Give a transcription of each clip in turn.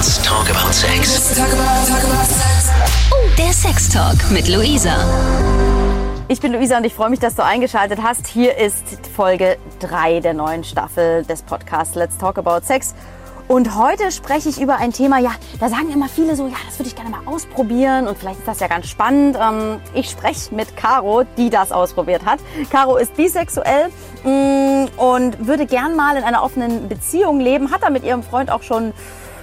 Let's talk about sex. Oh, der Sex Talk mit Luisa. Ich bin Luisa und ich freue mich, dass du eingeschaltet hast. Hier ist Folge 3 der neuen Staffel des Podcasts Let's Talk About Sex. Und heute spreche ich über ein Thema, ja, da sagen immer viele so, ja, das würde ich gerne mal ausprobieren und vielleicht ist das ja ganz spannend. Ähm, ich spreche mit Caro, die das ausprobiert hat. Caro ist bisexuell mm, und würde gern mal in einer offenen Beziehung leben, hat da mit ihrem Freund auch schon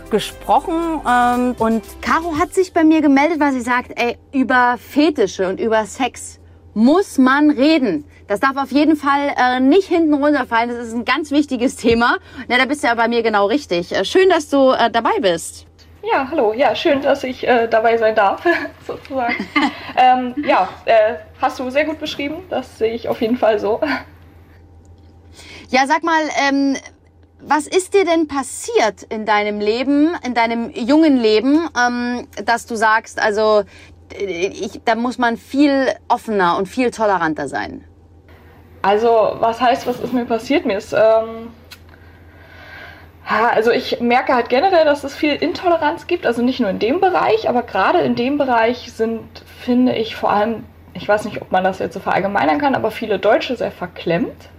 gesprochen ähm, und Caro hat sich bei mir gemeldet, weil sie sagt, ey, über Fetische und über Sex muss man reden. Das darf auf jeden Fall äh, nicht hinten runterfallen. Das ist ein ganz wichtiges Thema. Na, da bist du ja bei mir genau richtig. Äh, schön, dass du äh, dabei bist. Ja, hallo. Ja, schön, dass ich äh, dabei sein darf, sozusagen. ähm, ja, äh, hast du sehr gut beschrieben. Das sehe ich auf jeden Fall so. Ja, sag mal, ähm, was ist dir denn passiert in deinem Leben, in deinem jungen Leben, ähm, dass du sagst, also ich, da muss man viel offener und viel toleranter sein. Also, was heißt, was ist mir passiert? Mir ist, ähm, also ich merke halt generell, dass es viel Intoleranz gibt, also nicht nur in dem Bereich, aber gerade in dem Bereich sind, finde ich vor allem, ich weiß nicht, ob man das jetzt so verallgemeinern kann, aber viele Deutsche sehr verklemmt.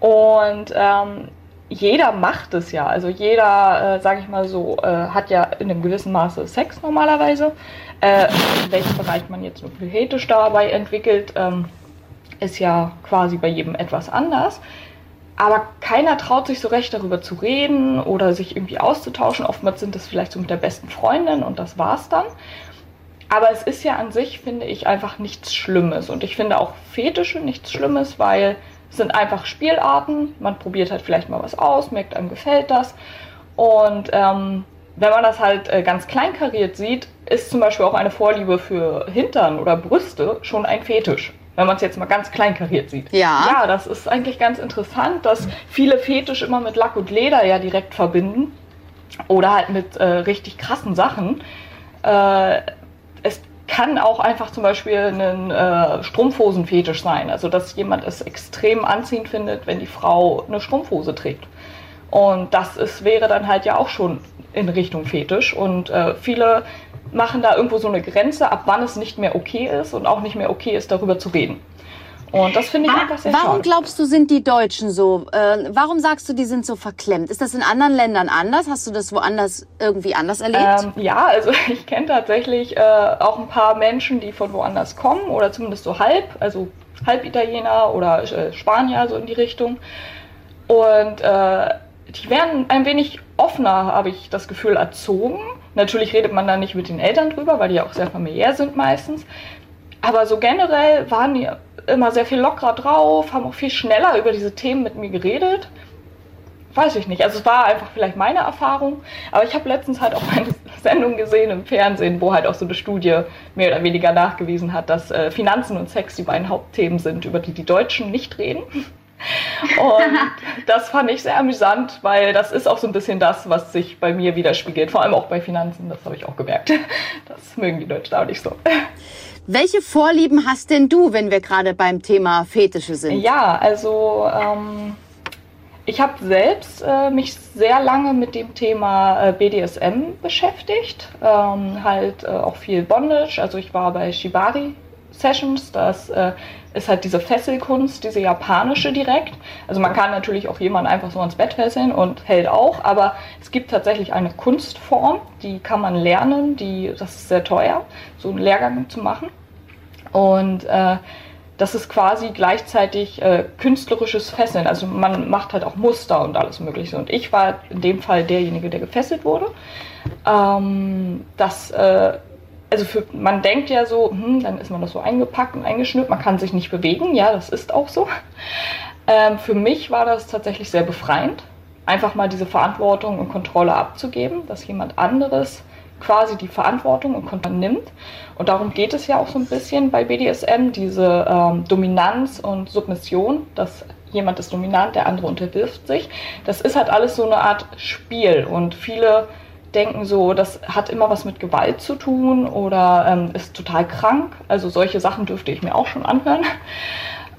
Und ähm, jeder macht es ja. Also jeder, äh, sage ich mal so, äh, hat ja in einem gewissen Maße Sex normalerweise. Äh, in welchem Bereich man jetzt hypothetisch dabei entwickelt, ähm, ist ja quasi bei jedem etwas anders. Aber keiner traut sich so recht darüber zu reden oder sich irgendwie auszutauschen. Oftmals sind das vielleicht so mit der besten Freundin und das war's dann. Aber es ist ja an sich, finde ich, einfach nichts Schlimmes. Und ich finde auch Fetische nichts Schlimmes, weil sind einfach Spielarten. Man probiert halt vielleicht mal was aus, merkt einem gefällt das. Und ähm, wenn man das halt äh, ganz kleinkariert sieht, ist zum Beispiel auch eine Vorliebe für Hintern oder Brüste schon ein Fetisch. Wenn man es jetzt mal ganz kleinkariert sieht. Ja. Ja, das ist eigentlich ganz interessant, dass viele Fetisch immer mit Lack und Leder ja direkt verbinden. Oder halt mit äh, richtig krassen Sachen. Äh, kann auch einfach zum Beispiel ein äh, Strumpfhosenfetisch sein. Also dass jemand es extrem anziehend findet, wenn die Frau eine Strumpfhose trägt. Und das ist, wäre dann halt ja auch schon in Richtung Fetisch. Und äh, viele machen da irgendwo so eine Grenze, ab wann es nicht mehr okay ist und auch nicht mehr okay ist, darüber zu reden. Und das finde ich ah, einfach sehr Warum schade. glaubst du, sind die Deutschen so? Äh, warum sagst du, die sind so verklemmt? Ist das in anderen Ländern anders? Hast du das woanders irgendwie anders erlebt? Ähm, ja, also ich kenne tatsächlich äh, auch ein paar Menschen, die von woanders kommen oder zumindest so halb, also halb Italiener oder äh, Spanier, so in die Richtung. Und äh, die werden ein wenig offener, habe ich das Gefühl, erzogen. Natürlich redet man da nicht mit den Eltern drüber, weil die auch sehr familiär sind meistens. Aber so generell waren die immer sehr viel lockerer drauf, haben auch viel schneller über diese Themen mit mir geredet. Weiß ich nicht. Also es war einfach vielleicht meine Erfahrung. Aber ich habe letztens halt auch eine Sendung gesehen im Fernsehen, wo halt auch so eine Studie mehr oder weniger nachgewiesen hat, dass äh, Finanzen und Sex die beiden Hauptthemen sind, über die die Deutschen nicht reden. Und das fand ich sehr amüsant, weil das ist auch so ein bisschen das, was sich bei mir widerspiegelt. Vor allem auch bei Finanzen, das habe ich auch gemerkt. Das mögen die Deutschen auch nicht so. Welche Vorlieben hast denn du, wenn wir gerade beim Thema Fetische sind? Ja, also ähm, ich habe selbst äh, mich sehr lange mit dem Thema äh, BDSM beschäftigt. Ähm, halt äh, auch viel Bondage. Also ich war bei Shibari Sessions. Das äh, ist halt diese Fesselkunst, diese japanische direkt. Also man kann natürlich auch jemanden einfach so ans Bett fesseln und hält auch, aber es gibt tatsächlich eine Kunstform, die kann man lernen, die, das ist sehr teuer, so einen Lehrgang zu machen. Und äh, das ist quasi gleichzeitig äh, künstlerisches Fesseln. Also man macht halt auch Muster und alles Mögliche. Und ich war in dem Fall derjenige, der gefesselt wurde. Ähm, das äh, also für, man denkt ja so, hm, dann ist man das so eingepackt und eingeschnürt, man kann sich nicht bewegen. Ja, das ist auch so. Ähm, für mich war das tatsächlich sehr befreiend, einfach mal diese Verantwortung und Kontrolle abzugeben, dass jemand anderes quasi die Verantwortung und Kontrolle nimmt. Und darum geht es ja auch so ein bisschen bei BDSM, diese ähm, Dominanz und Submission, dass jemand ist dominant, der andere unterwirft sich. Das ist halt alles so eine Art Spiel und viele denken so, das hat immer was mit Gewalt zu tun oder ähm, ist total krank. Also solche Sachen dürfte ich mir auch schon anhören.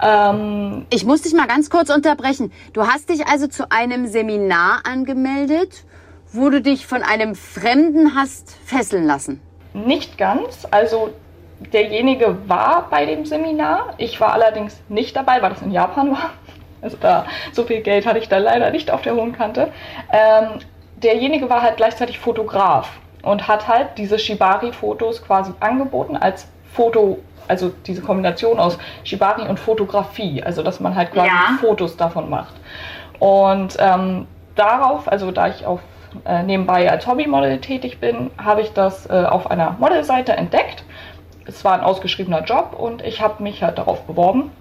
Ähm, ich muss dich mal ganz kurz unterbrechen. Du hast dich also zu einem Seminar angemeldet, wo du dich von einem Fremden hast fesseln lassen? Nicht ganz. Also derjenige war bei dem Seminar. Ich war allerdings nicht dabei, weil das in Japan war. Also da so viel Geld hatte ich da leider nicht auf der hohen Kante. Ähm, derjenige war halt gleichzeitig Fotograf und hat halt diese Shibari-Fotos quasi angeboten als Foto, also diese Kombination aus Shibari und Fotografie, also dass man halt quasi Ja. Fotos davon macht. Und ähm, darauf, also da ich auf äh, nebenbei als Hobbymodel tätig bin, habe ich das äh, auf einer Modelseite entdeckt. Es war ein ausgeschriebener Job und ich habe mich halt darauf beworben.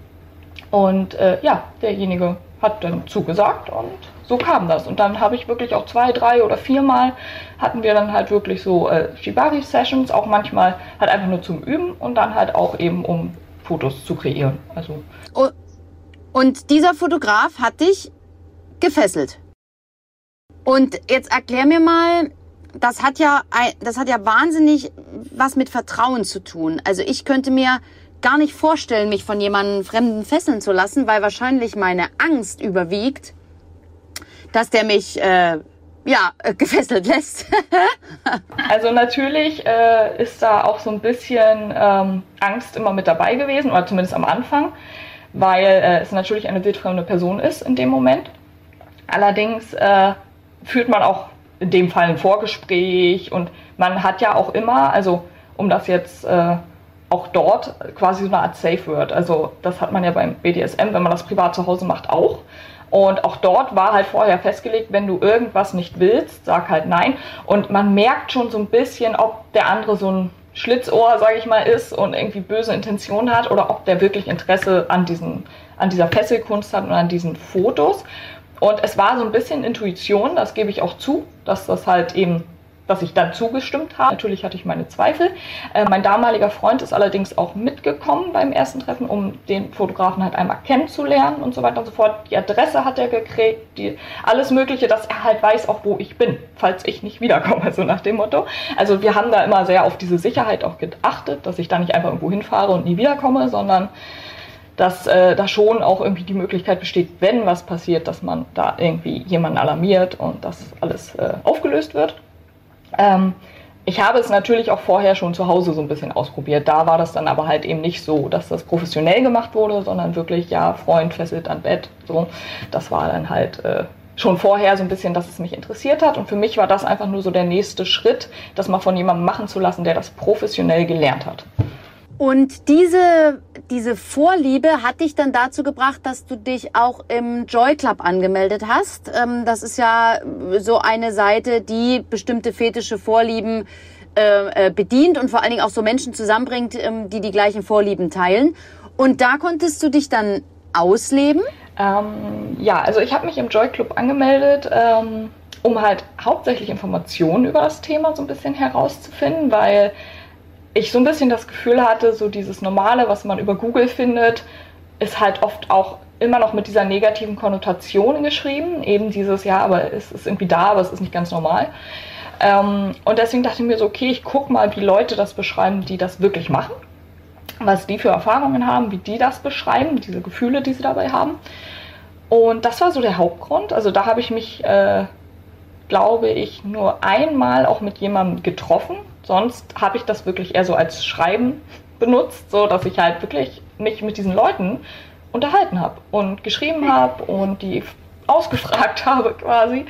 Und äh, ja, derjenige hat dann zugesagt und so kam das. Und dann habe ich wirklich auch zwei, drei oder viermal hatten wir dann halt wirklich so äh, Shibari-Sessions, auch manchmal halt einfach nur zum Üben und dann halt auch eben um Fotos zu kreieren. Also Und dieser Fotograf hat dich gefesselt. Und jetzt erklär mir mal, das hat ja, das hat ja wahnsinnig was mit Vertrauen zu tun. Also ich könnte mir gar nicht vorstellen, mich von jemandem Fremden fesseln zu lassen, weil wahrscheinlich meine Angst überwiegt, dass der mich, äh, ja, äh, gefesselt lässt. Also natürlich äh, ist da auch so ein bisschen ähm, Angst immer mit dabei gewesen, oder zumindest am Anfang, weil äh, es natürlich eine wildfremde Person ist in dem Moment. Allerdings äh, führt man auch in dem Fall ein Vorgespräch und man hat ja auch immer, also um das jetzt äh, auch dort quasi so eine Art Safe Word. Also das hat man ja beim BDSM, wenn man das privat zu Hause macht, auch. Und auch dort war halt vorher festgelegt, wenn du irgendwas nicht willst, sag halt nein. Und man merkt schon so ein bisschen, ob der andere so ein Schlitzohr, sage ich mal, ist und irgendwie böse Intentionen hat oder ob der wirklich Interesse an, diesen, an dieser Fesselkunst hat und an diesen Fotos. Und es war so ein bisschen Intuition, das gebe ich auch zu, dass das halt eben, dass ich dann zugestimmt habe. Natürlich hatte ich meine Zweifel. Äh, mein damaliger Freund ist allerdings auch mitgekommen beim ersten Treffen, um den Fotografen halt einmal kennenzulernen und so weiter und so fort. Die Adresse hat er gekriegt, die, alles Mögliche, dass er halt weiß auch, wo ich bin, falls ich nicht wiederkomme, so nach dem Motto. Also wir haben da immer sehr auf diese Sicherheit auch geachtet, dass ich da nicht einfach irgendwo hinfahre und nie wiederkomme, sondern dass äh, da schon auch irgendwie die Möglichkeit besteht, wenn was passiert, dass man da irgendwie jemanden alarmiert und dass alles äh, aufgelöst wird. Ähm, ich habe es natürlich auch vorher schon zu Hause so ein bisschen ausprobiert. Da war das dann aber halt eben nicht so, dass das professionell gemacht wurde, sondern wirklich, ja, Freund fesselt an Bett. So, das war dann halt äh, schon vorher so ein bisschen, dass es mich interessiert hat. Und für mich war das einfach nur so der nächste Schritt, das mal von jemandem machen zu lassen, der das professionell gelernt hat. Und diese, diese Vorliebe hat dich dann dazu gebracht, dass du dich auch im Joy Club angemeldet hast. Ähm, das ist ja so eine Seite, die bestimmte fetische Vorlieben äh, äh, bedient und vor allen Dingen auch so Menschen zusammenbringt, ähm, die die gleichen Vorlieben teilen. Und da konntest du dich dann ausleben. Ähm, ja, also ich habe mich im Joy Club angemeldet, ähm, um halt hauptsächlich Informationen über das Thema so ein bisschen herauszufinden, weil ich so ein bisschen das Gefühl hatte, so dieses Normale, was man über Google findet, ist halt oft auch immer noch mit dieser negativen Konnotation geschrieben. Eben dieses, ja, aber es ist irgendwie da, aber es ist nicht ganz normal. Ähm, und deswegen dachte ich mir so, okay, ich gucke mal, wie Leute das beschreiben, die das wirklich machen. Was die für Erfahrungen haben, wie die das beschreiben, diese Gefühle, die sie dabei haben. Und das war so der Hauptgrund. Also da habe ich mich, äh, glaube ich, nur einmal auch mit jemandem getroffen. Sonst habe ich das wirklich eher so als Schreiben benutzt, so dass ich halt wirklich mich mit diesen Leuten unterhalten habe und geschrieben habe und die ausgefragt habe quasi.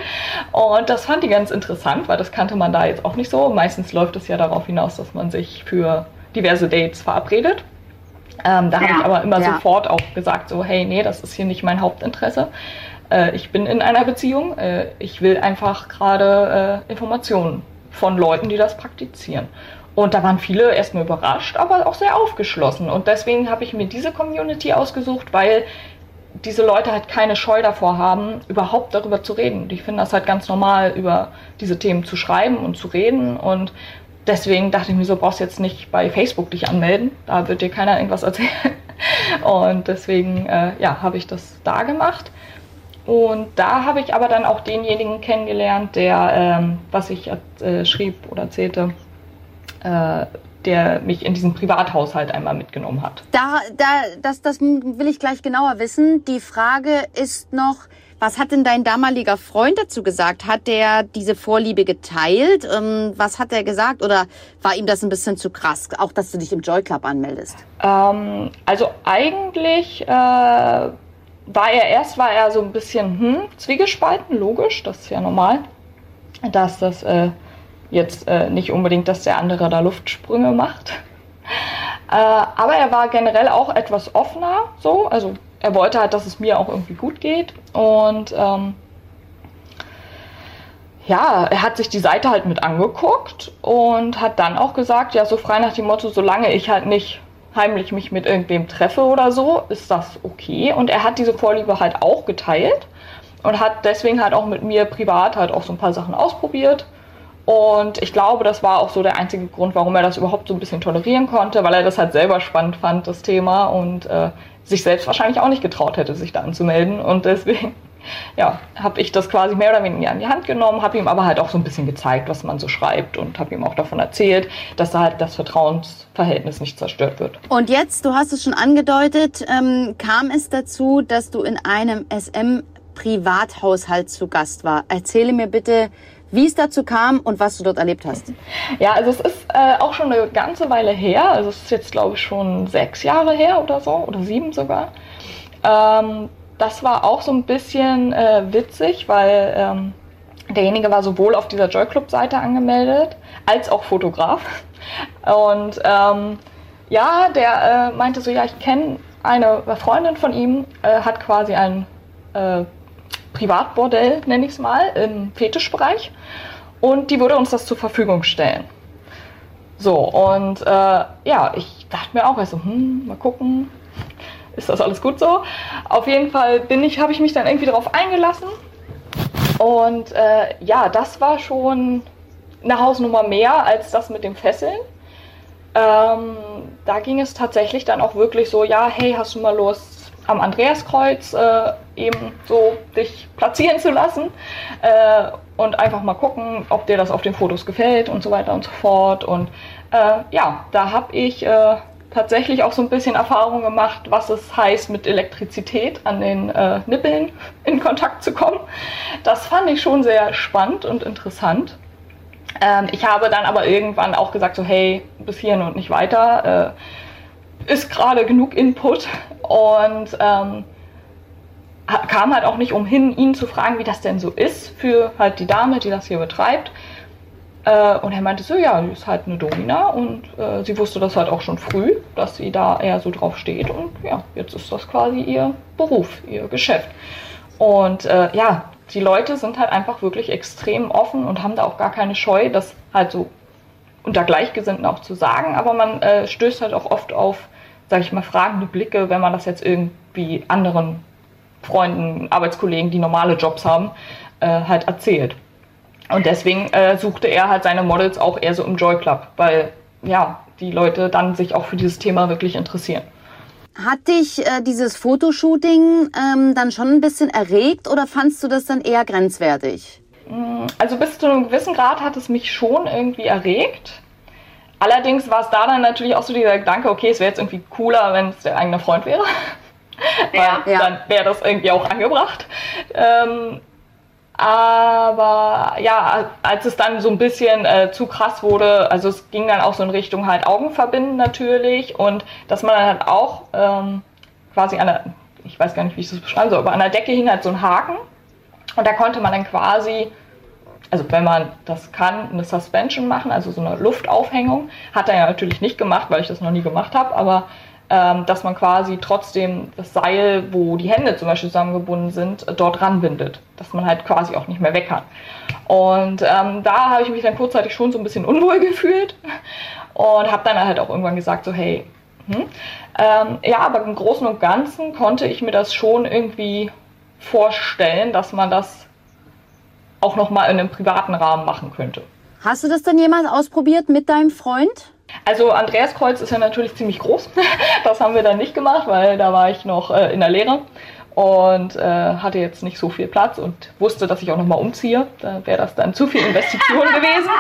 Und das fand ich ganz interessant, weil das kannte man da jetzt auch nicht so. Meistens läuft es ja darauf hinaus, dass man sich für diverse Dates verabredet. Ähm, da habe Ja, ich aber immer ja. sofort auch gesagt, so, hey, nee, das ist hier nicht mein Hauptinteresse. Äh, ich bin in einer Beziehung. Äh, ich will einfach gerade äh, Informationen von Leuten, die das praktizieren. Und da waren viele erstmal überrascht, aber auch sehr aufgeschlossen. Und deswegen habe ich mir diese Community ausgesucht, weil diese Leute halt keine Scheu davor haben, überhaupt darüber zu reden. Die finden das halt ganz normal, über diese Themen zu schreiben und zu reden. Und deswegen dachte ich mir so, brauchst jetzt nicht bei Facebook dich anmelden. Da wird dir keiner irgendwas erzählen. Und deswegen, äh, ja, habe ich das da gemacht. Und da habe ich aber dann auch denjenigen kennengelernt, der, ähm, was ich äh, schrieb oder erzählte, äh, der mich in diesen Privathaushalt einmal mitgenommen hat. Da, da, das, das will ich gleich genauer wissen. Die Frage ist noch, Was hat denn dein damaliger Freund dazu gesagt? Hat der diese Vorliebe geteilt? Ähm, was hat er gesagt? Oder war ihm das ein bisschen zu krass? Auch, dass du dich im Joy Club anmeldest? Ähm, also eigentlich äh, war er erst war er so ein bisschen hm, zwiegespalten, logisch, das ist ja normal, dass das äh, jetzt äh, nicht unbedingt, dass der andere da Luftsprünge macht. Äh, aber er war generell auch etwas offener, so, also er wollte halt, dass es mir auch irgendwie gut geht. Und ähm, ja, er hat sich die Seite halt mit angeguckt und hat dann auch gesagt, ja, so frei nach dem Motto, solange ich halt nicht heimlich mich mit irgendwem treffe oder so, ist das okay. Und er hat diese Vorliebe halt auch geteilt und hat deswegen halt auch mit mir privat halt auch so ein paar Sachen ausprobiert. Und ich glaube, das war auch so der einzige Grund, warum er das überhaupt so ein bisschen tolerieren konnte, weil er das halt selber spannend fand, das Thema. Und äh, sich selbst wahrscheinlich auch nicht getraut hätte, sich da anzumelden. Und deswegen, ja, habe ich das quasi mehr oder weniger in die Hand genommen, habe ihm aber halt auch so ein bisschen gezeigt, was man so schreibt und habe ihm auch davon erzählt, dass da halt das Vertrauensverhältnis nicht zerstört wird. Und jetzt, du hast es schon angedeutet, ähm, kam es dazu, dass du in einem SM-Privathaushalt zu Gast war. Erzähle mir bitte, wie es dazu kam und was du dort erlebt hast. Ja, also es ist äh, auch schon eine ganze Weile her. Also es ist jetzt, glaube ich, schon sechs Jahre her oder so, oder sieben sogar. Ähm, das war auch so ein bisschen äh, witzig, weil ähm, derjenige war sowohl auf dieser Joy Club Seite angemeldet als auch Fotograf. Und ähm, ja, der äh, meinte so, ja, ich kenne eine Freundin von ihm, äh, hat quasi ein äh, Privatbordell, nenne ich es mal, im Fetischbereich. Und die würde uns das zur Verfügung stellen. So, und äh, ja, ich dachte mir auch, also, hm, mal gucken, ist das alles gut so? Auf jeden Fall bin ich, habe ich mich dann irgendwie darauf eingelassen. Und äh, ja, das war schon eine Hausnummer mehr als das mit dem Fesseln. Ähm, da ging es tatsächlich dann auch wirklich so, ja, hey, hast du mal Lust, am Andreaskreuz äh, eben so dich platzieren zu lassen äh, und einfach mal gucken, ob dir das auf den Fotos gefällt und so weiter und so fort. Und äh, ja, da habe ich äh, tatsächlich auch so ein bisschen Erfahrung gemacht, was es heißt, mit Elektrizität an den äh, Nippeln in Kontakt zu kommen. Das fand ich schon sehr spannend und interessant. Ähm, ich habe dann aber irgendwann auch gesagt, so hey, bis hierhin und nicht weiter äh, ist gerade genug Input und ähm, kam halt auch nicht umhin, ihn zu fragen, wie das denn so ist für halt die Dame, die das hier betreibt. Äh, und er meinte so, ja, sie ist halt eine Domina und äh, sie wusste das halt auch schon früh, dass sie da eher so drauf steht und ja, jetzt ist das quasi ihr Beruf, ihr Geschäft. Und äh, ja, die Leute sind halt einfach wirklich extrem offen und haben da auch gar keine Scheu, das halt so unter Gleichgesinnten auch zu sagen, aber man äh, stößt halt auch oft auf sage ich mal, fragende Blicke, wenn man das jetzt irgendwie anderen Freunden, Arbeitskollegen, die normale Jobs haben, äh, halt erzählt. Und deswegen äh, suchte er halt seine Models auch eher so im Joy Club, weil ja, die Leute dann sich auch für dieses Thema wirklich interessieren. Hat dich äh, dieses Fotoshooting ähm, dann schon ein bisschen erregt oder fandst du das dann eher grenzwertig? Mm, also bis zu einem gewissen Grad hat es mich schon irgendwie erregt. Allerdings war es da dann natürlich auch so dieser Gedanke, okay, es wäre jetzt irgendwie cooler, wenn es der eigene Freund wäre. Ja, ja. Dann wäre das irgendwie auch angebracht. Ähm, aber ja, als es dann so ein bisschen äh, zu krass wurde, also es ging dann auch so in Richtung halt Augen verbinden natürlich und dass man dann halt auch ähm, quasi an der, ich weiß gar nicht, wie ich das beschreiben soll, aber an der Decke hing halt so ein Haken und da konnte man dann quasi also wenn man das kann, eine Suspension machen, also so eine Luftaufhängung. Hat er ja natürlich nicht gemacht, weil ich das noch nie gemacht habe, aber ähm, dass man quasi trotzdem das Seil, wo die Hände zum Beispiel zusammengebunden sind, dort ranbindet. Dass man halt quasi auch nicht mehr weg kann. Und ähm, da habe ich mich dann kurzzeitig schon so ein bisschen unwohl gefühlt und habe dann halt auch irgendwann gesagt, so hey, hm. ähm, ja, aber im Großen und Ganzen konnte ich mir das schon irgendwie vorstellen, dass man das auch noch mal in einem privaten Rahmen machen könnte. Hast du das denn jemals ausprobiert mit deinem Freund? Also Andreaskreuz ist ja natürlich ziemlich groß. Das haben wir dann nicht gemacht, weil da war ich noch äh, in der Lehre und äh, hatte jetzt nicht so viel Platz und wusste, dass ich auch noch mal umziehe. Da wäre das dann zu viel Investition gewesen.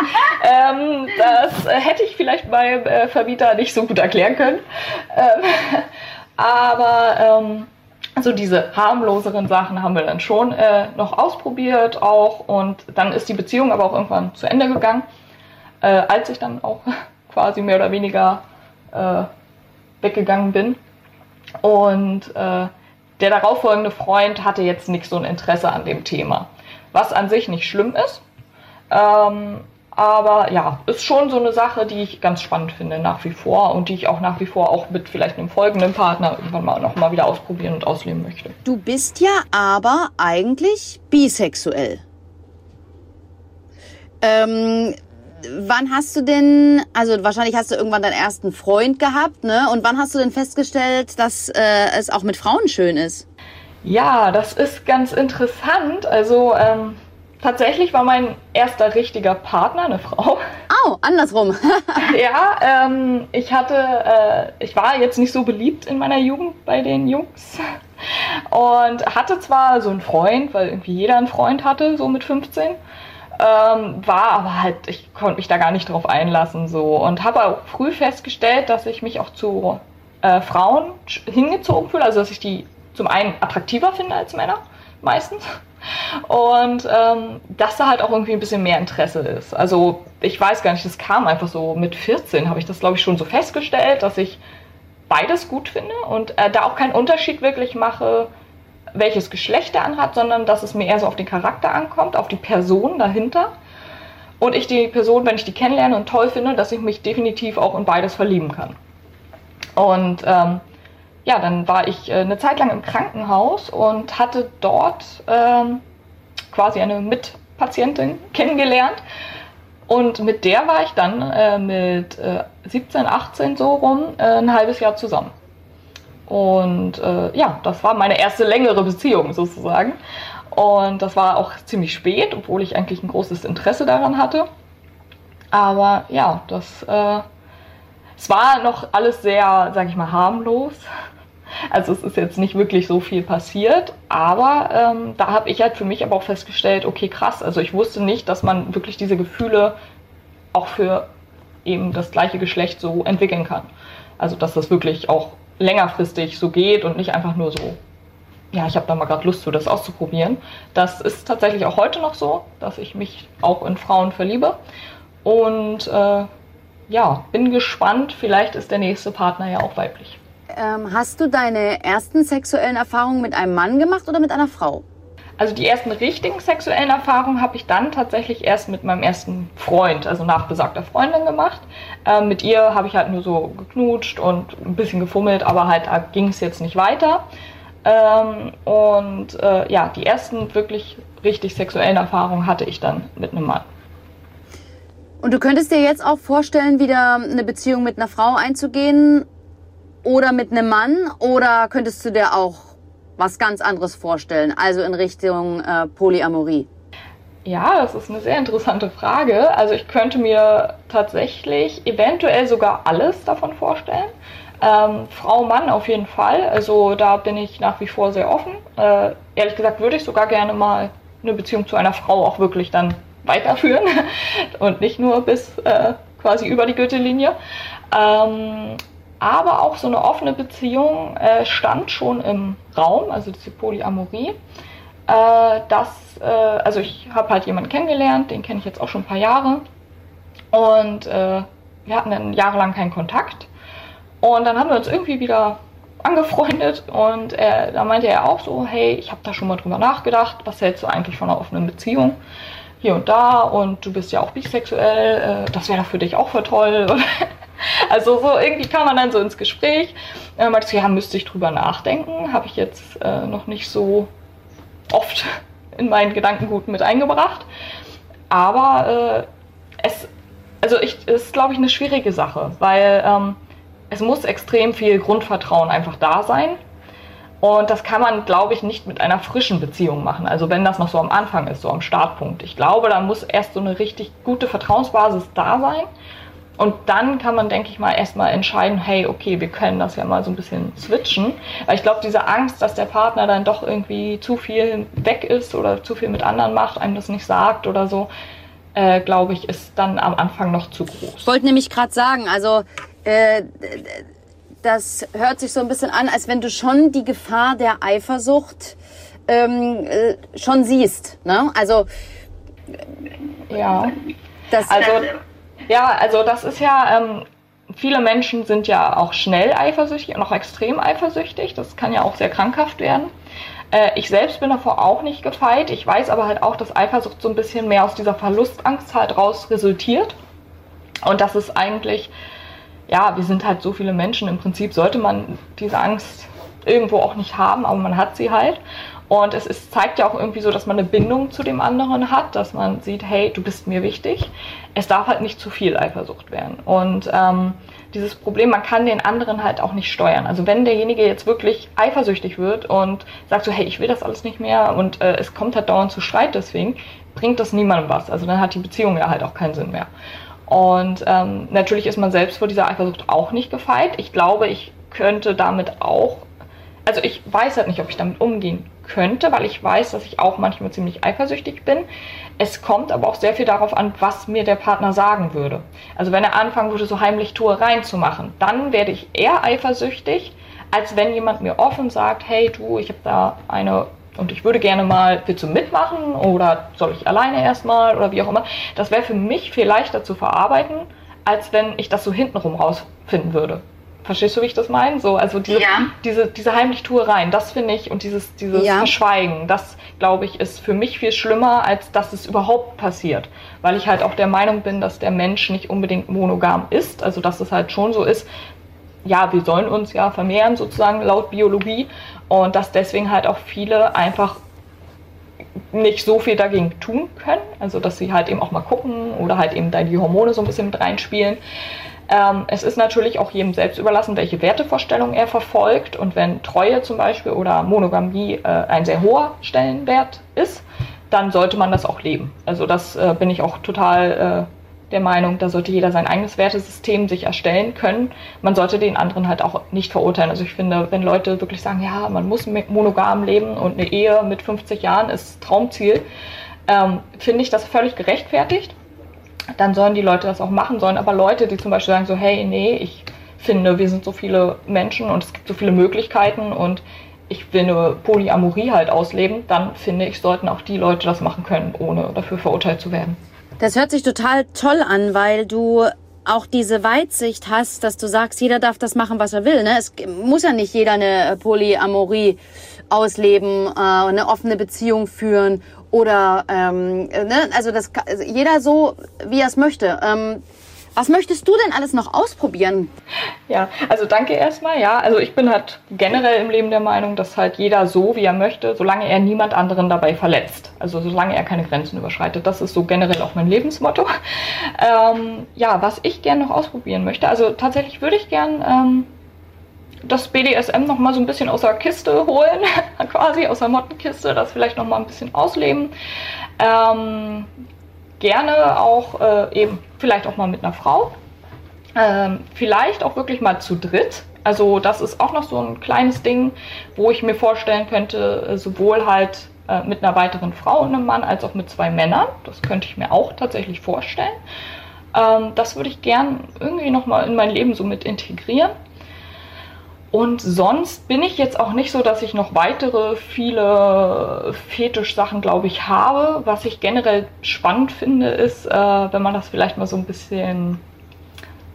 Ähm, das äh, hätte ich vielleicht beim äh, Vermieter nicht so gut erklären können. Ähm, aber ähm, Also diese harmloseren Sachen haben wir dann schon äh, noch ausprobiert auch und dann ist die Beziehung aber auch irgendwann zu Ende gegangen, äh, als ich dann auch quasi mehr oder weniger äh, weggegangen bin. Und äh, der darauffolgende Freund hatte jetzt nicht so ein Interesse an dem Thema, was an sich nicht schlimm ist. Ähm, aber ja, ist schon so eine Sache, die ich ganz spannend finde nach wie vor und die ich auch nach wie vor auch mit vielleicht einem folgenden Partner irgendwann mal noch mal wieder ausprobieren und ausleben möchte. Du bist ja aber eigentlich bisexuell. Ähm, wann hast du denn, also wahrscheinlich hast du irgendwann deinen ersten Freund gehabt, ne? Und wann hast du denn festgestellt, dass äh, es auch mit Frauen schön ist? Ja, das ist ganz interessant. Also ähm, Tatsächlich war mein erster richtiger Partner eine Frau. Oh, andersrum. ja, ähm, ich hatte, äh, ich war jetzt nicht so beliebt in meiner Jugend bei den Jungs und hatte zwar so einen Freund, weil irgendwie jeder einen Freund hatte, so mit 15. Ähm, war aber halt, ich konnte mich da gar nicht drauf einlassen so. Und habe auch früh festgestellt, dass ich mich auch zu äh, Frauen hingezogen fühle, also dass ich die zum einen attraktiver finde als Männer meistens. Und ähm, dass da halt auch irgendwie ein bisschen mehr Interesse ist. Also ich weiß gar nicht, das kam einfach so mit 14, habe ich das glaube ich schon so festgestellt, dass ich beides gut finde und äh, da auch keinen Unterschied wirklich mache, welches Geschlecht er anhat, sondern dass es mir eher so auf den Charakter ankommt, auf die Person dahinter. Und ich die Person, wenn ich die kennenlerne und toll finde, dass ich mich definitiv auch in beides verlieben kann. Und ähm, ja, dann war ich äh, eine Zeit lang im Krankenhaus und hatte dort ähm, quasi eine Mitpatientin kennengelernt. Und mit der war ich dann äh, mit äh, 17, 18 so rum äh, ein halbes Jahr zusammen. Und äh, ja, das war meine erste längere Beziehung sozusagen. Und das war auch ziemlich spät, obwohl ich eigentlich ein großes Interesse daran hatte. Aber ja, das, äh, es war noch alles sehr, sag ich mal, harmlos. Also es ist jetzt nicht wirklich so viel passiert, aber ähm, da habe ich halt für mich aber auch festgestellt, okay, krass, also ich wusste nicht, dass man wirklich diese Gefühle auch für eben das gleiche Geschlecht so entwickeln kann. Also dass das wirklich auch längerfristig so geht und nicht einfach nur so, ja, ich habe da mal gerade Lust zu, das auszuprobieren. Das ist tatsächlich auch heute noch so, dass ich mich auch in Frauen verliebe. Und äh, ja, bin gespannt, vielleicht ist der nächste Partner ja auch weiblich. Ähm, hast du deine ersten sexuellen Erfahrungen mit einem Mann gemacht oder mit einer Frau? Also die ersten richtigen sexuellen Erfahrungen habe ich dann tatsächlich erst mit meinem ersten Freund, also nach besagter Freundin gemacht. Ähm, mit ihr habe ich halt nur so geknutscht und ein bisschen gefummelt, aber halt ging es jetzt nicht weiter. Ähm, und äh, ja, die ersten wirklich richtig sexuellen Erfahrungen hatte ich dann mit einem Mann. Und du könntest dir jetzt auch vorstellen, wieder eine Beziehung mit einer Frau einzugehen oder mit einem Mann oder könntest du dir auch was ganz anderes vorstellen, also in Richtung äh, Polyamorie? Ja, das ist eine sehr interessante Frage. Also ich könnte mir tatsächlich eventuell sogar alles davon vorstellen. Ähm, Frau, Mann auf jeden Fall. Also da bin ich nach wie vor sehr offen. Äh, ehrlich gesagt würde ich sogar gerne mal eine Beziehung zu einer Frau auch wirklich dann weiterführen und nicht nur bis äh, quasi über die Gürtellinie. Ähm, aber auch so eine offene Beziehung äh, stand schon im Raum, also diese Polyamorie. Äh, das, äh, also ich habe halt jemanden kennengelernt, den kenne ich jetzt auch schon ein paar Jahre. Und äh, wir hatten dann jahrelang keinen Kontakt. Und dann haben wir uns irgendwie wieder angefreundet und er, da meinte er auch so, hey, ich habe da schon mal drüber nachgedacht, was hältst du eigentlich von einer offenen Beziehung? Hier und da und du bist ja auch bisexuell, äh, das wäre doch für dich auch voll toll. Also so irgendwie kam man dann so ins Gespräch. Äh, meinte ja, müsste ich drüber nachdenken. Habe ich jetzt äh, noch nicht so oft in meinen Gedankengut mit eingebracht. Aber äh, es, also ich, ist, glaube ich, eine schwierige Sache, weil ähm, es muss extrem viel Grundvertrauen einfach da sein. Und das kann man, glaube ich, nicht mit einer frischen Beziehung machen. Also wenn das noch so am Anfang ist, so am Startpunkt. Ich glaube, da muss erst so eine richtig gute Vertrauensbasis da sein. Und dann kann man, denke ich mal, erstmal entscheiden, hey, okay, wir können das ja mal so ein bisschen switchen. Weil ich glaube, diese Angst, dass der Partner dann doch irgendwie zu viel weg ist oder zu viel mit anderen macht, einem das nicht sagt oder so, äh, glaube ich, ist dann am Anfang noch zu groß. Ich wollte nämlich gerade sagen, also äh, das hört sich so ein bisschen an, als wenn du schon die Gefahr der Eifersucht ähm, äh, schon siehst. Ne? Also ja. Das, also ja, also das ist ja. Ähm, viele Menschen sind ja auch schnell eifersüchtig und auch extrem eifersüchtig. Das kann ja auch sehr krankhaft werden. Äh, ich selbst bin davor auch nicht gefeit. Ich weiß aber halt auch, dass Eifersucht so ein bisschen mehr aus dieser Verlustangst halt raus resultiert. Und das ist eigentlich, ja, wir sind halt so viele Menschen. Im Prinzip sollte man diese Angst irgendwo auch nicht haben, aber man hat sie halt. Und es ist, zeigt ja auch irgendwie so, dass man eine Bindung zu dem anderen hat, dass man sieht, hey, du bist mir wichtig. Es darf halt nicht zu viel Eifersucht werden. Und ähm, dieses Problem, man kann den anderen halt auch nicht steuern. Also wenn derjenige jetzt wirklich eifersüchtig wird und sagt so, hey, ich will das alles nicht mehr und äh, es kommt halt dauernd zu Streit deswegen, bringt das niemandem was. Also dann hat die Beziehung ja halt auch keinen Sinn mehr. Und ähm, natürlich ist man selbst vor dieser Eifersucht auch nicht gefeit. Ich glaube, ich könnte damit auch, also ich weiß halt nicht, ob ich damit umgehen könnte, weil ich weiß, dass ich auch manchmal ziemlich eifersüchtig bin. Es kommt aber auch sehr viel darauf an, was mir der Partner sagen würde. Also wenn er anfangen würde, so heimlich Tuereien zu machen, dann werde ich eher eifersüchtig, als wenn jemand mir offen sagt, hey du, ich habe da eine und ich würde gerne mal, willst du mitmachen oder soll ich alleine erstmal oder wie auch immer. Das wäre für mich viel leichter zu verarbeiten, als wenn ich das so hintenrum rausfinden würde. Verstehst du, wie ich das meine? So, also diese, ja. diese, diese Heimlichtuereien, das finde ich, und dieses, dieses ja. Verschweigen, das glaube ich, ist für mich viel schlimmer, als dass es überhaupt passiert. Weil ich halt auch der Meinung bin, dass der Mensch nicht unbedingt monogam ist, also dass es halt schon so ist, ja, wir sollen uns ja vermehren, sozusagen laut Biologie, und dass deswegen halt auch viele einfach nicht so viel dagegen tun können, also dass sie halt eben auch mal gucken oder halt eben da die Hormone so ein bisschen mit reinspielen. Ähm, es ist natürlich auch jedem selbst überlassen, welche Wertevorstellung er verfolgt. Und wenn Treue zum Beispiel oder Monogamie äh, ein sehr hoher Stellenwert ist, dann sollte man das auch leben. Also das äh, bin ich auch total äh, der Meinung, da sollte jeder sein eigenes Wertesystem sich erstellen können. Man sollte den anderen halt auch nicht verurteilen. Also ich finde, wenn Leute wirklich sagen, ja, man muss monogam leben und eine Ehe mit 50 Jahren ist Traumziel, ähm, finde ich das völlig gerechtfertigt dann sollen die Leute das auch machen, sollen aber Leute, die zum Beispiel sagen so, hey, nee, ich finde, wir sind so viele Menschen und es gibt so viele Möglichkeiten und ich will eine Polyamorie halt ausleben, dann finde ich, sollten auch die Leute das machen können, ohne dafür verurteilt zu werden. Das hört sich total toll an, weil du auch diese Weitsicht hast, dass du sagst, jeder darf das machen, was er will. Ne? Es muss ja nicht jeder eine Polyamorie ausleben, äh, eine offene Beziehung führen oder ähm, ne? also das also jeder so, wie er es möchte. Ähm, was möchtest du denn alles noch ausprobieren? Ja, also danke erstmal. Ja, also ich bin halt generell im Leben der Meinung, dass halt jeder so, wie er möchte, solange er niemand anderen dabei verletzt. Also solange er keine Grenzen überschreitet. Das ist so generell auch mein Lebensmotto. Ähm, ja, was ich gerne noch ausprobieren möchte. Also tatsächlich würde ich gern ähm, das BDSM noch mal so ein bisschen aus der Kiste holen, quasi aus der Mottenkiste, das vielleicht noch mal ein bisschen ausleben. Ähm, gerne auch äh, eben vielleicht auch mal mit einer Frau. Ähm, vielleicht auch wirklich mal zu dritt. Also das ist auch noch so ein kleines Ding, wo ich mir vorstellen könnte, äh, sowohl halt äh, mit einer weiteren Frau und einem Mann als auch mit zwei Männern. Das könnte ich mir auch tatsächlich vorstellen. Ähm, das würde ich gern irgendwie noch mal in mein Leben so mit integrieren. Und sonst bin ich jetzt auch nicht so, dass ich noch weitere viele Fetisch-Sachen, glaube ich, habe. Was ich generell spannend finde, ist, äh, wenn man das vielleicht mal so ein bisschen,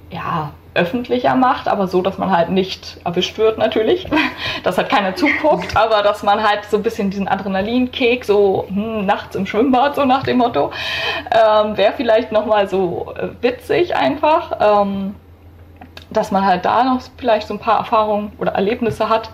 ja, öffentlicher macht, aber so, dass man halt nicht erwischt wird natürlich, dass halt keiner zuguckt, aber dass man halt so ein bisschen diesen Adrenalinkick, so hm, nachts im Schwimmbad, so nach dem Motto, ähm, wäre vielleicht nochmal so äh, witzig einfach. Ähm, dass man halt da noch vielleicht so ein paar Erfahrungen oder Erlebnisse hat.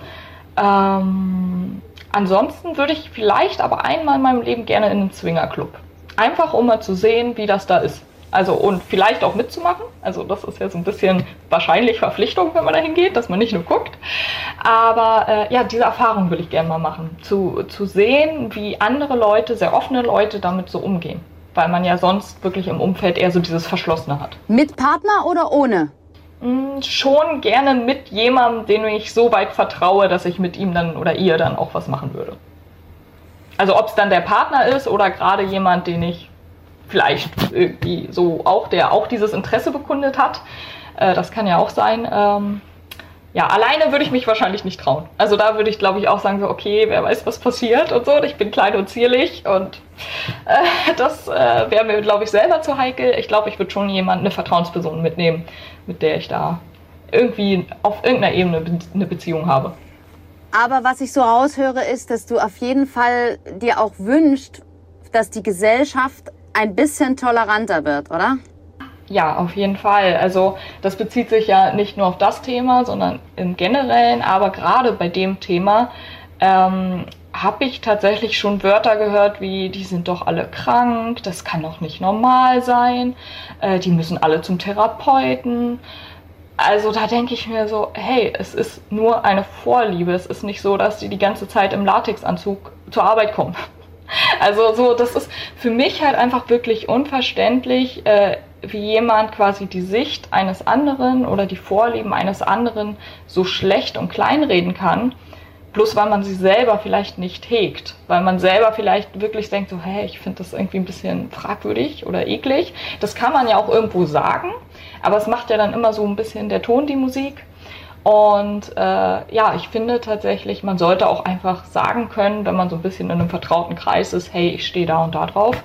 Ähm, ansonsten würde ich vielleicht aber einmal in meinem Leben gerne in einen Swingerclub. Einfach um mal zu sehen, wie das da ist. Also und vielleicht auch mitzumachen. Also das ist ja so ein bisschen wahrscheinlich Verpflichtung, wenn man da hingeht, dass man nicht nur guckt. Aber äh, ja, diese Erfahrung würde ich gerne mal machen. Zu, zu sehen, wie andere Leute, sehr offene Leute damit so umgehen. Weil man ja sonst wirklich im Umfeld eher so dieses Verschlossene hat. Mit Partner oder ohne? Hm, schon gerne mit jemandem, den ich so weit vertraue, dass ich mit ihm dann oder ihr dann auch was machen würde. Also ob es dann der Partner ist oder gerade jemand, den ich vielleicht irgendwie so auch, der auch dieses Interesse bekundet hat. Äh, das kann ja auch sein. Ähm, ja, alleine würde ich mich wahrscheinlich nicht trauen. Also da würde ich, glaube ich, auch sagen, so, okay, wer weiß, was passiert und so. Ich bin klein und zierlich und äh, das äh, wäre mir, glaube ich, selber zu heikel. Ich glaube, ich würde schon jemanden, eine Vertrauensperson mitnehmen, mit der ich da irgendwie auf irgendeiner Ebene eine Beziehung habe. Aber was ich so raushöre, ist, dass du auf jeden Fall dir auch wünscht, dass die Gesellschaft ein bisschen toleranter wird, oder? Ja, auf jeden Fall. Also das bezieht sich ja nicht nur auf das Thema, sondern im generellen, aber gerade bei dem Thema ähm, habe ich tatsächlich schon Wörter gehört wie, die sind doch alle krank, das kann doch nicht normal sein, äh, die müssen alle zum Therapeuten. Also da denke ich mir so, hey, es ist nur eine Vorliebe. Es ist nicht so, dass die die ganze Zeit im Latexanzug zur Arbeit kommen. Also so, das ist für mich halt einfach wirklich unverständlich, äh, wie jemand quasi die Sicht eines anderen oder die Vorlieben eines anderen so schlecht und kleinreden kann, bloß weil man sie selber vielleicht nicht hegt, weil man selber vielleicht wirklich denkt, so, hey, ich finde das irgendwie ein bisschen fragwürdig oder eklig. Das kann man ja auch irgendwo sagen, aber es macht ja dann immer so ein bisschen der Ton die Musik. Und äh, ja, ich finde tatsächlich, man sollte auch einfach sagen können, wenn man so ein bisschen in einem vertrauten Kreis ist, hey, ich stehe da und da drauf,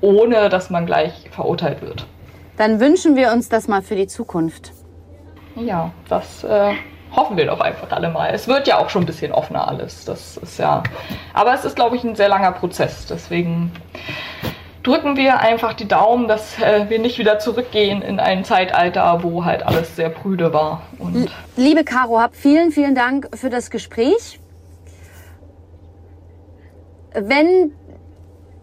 ohne dass man gleich verurteilt wird. Dann wünschen wir uns das mal für die Zukunft. Ja, das äh, hoffen wir doch einfach alle mal. Es wird ja auch schon ein bisschen offener alles. Das ist ja. Aber es ist, glaube ich, ein sehr langer Prozess. Deswegen drücken wir einfach die Daumen, dass äh, wir nicht wieder zurückgehen in ein Zeitalter, wo halt alles sehr prüde war. Und Liebe Caro, hab vielen, vielen Dank für das Gespräch. Wenn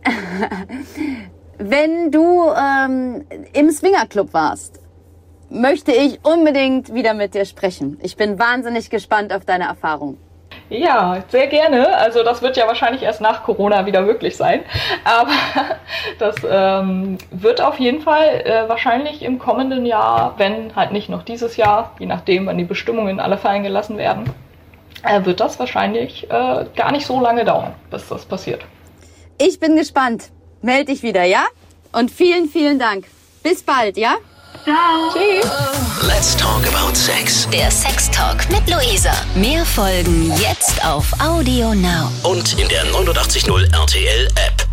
wenn du ähm, im Swingerclub warst, möchte ich unbedingt wieder mit dir sprechen. Ich bin wahnsinnig gespannt auf deine Erfahrung. Ja, sehr gerne. Also das wird ja wahrscheinlich erst nach Corona wieder möglich sein. Aber das ähm, wird auf jeden Fall äh, wahrscheinlich im kommenden Jahr, wenn halt nicht noch dieses Jahr, je nachdem, wann die Bestimmungen alle fallen gelassen werden, äh, wird das wahrscheinlich äh, gar nicht so lange dauern, bis das passiert. Ich bin gespannt. Meld dich wieder, ja? Und vielen, vielen Dank. Bis bald, ja? Ciao. Tschüss. Let's talk about sex. Der Sex Talk mit Luisa. Mehr Folgen jetzt auf Audio Now. Und in der 89.0 RTL App.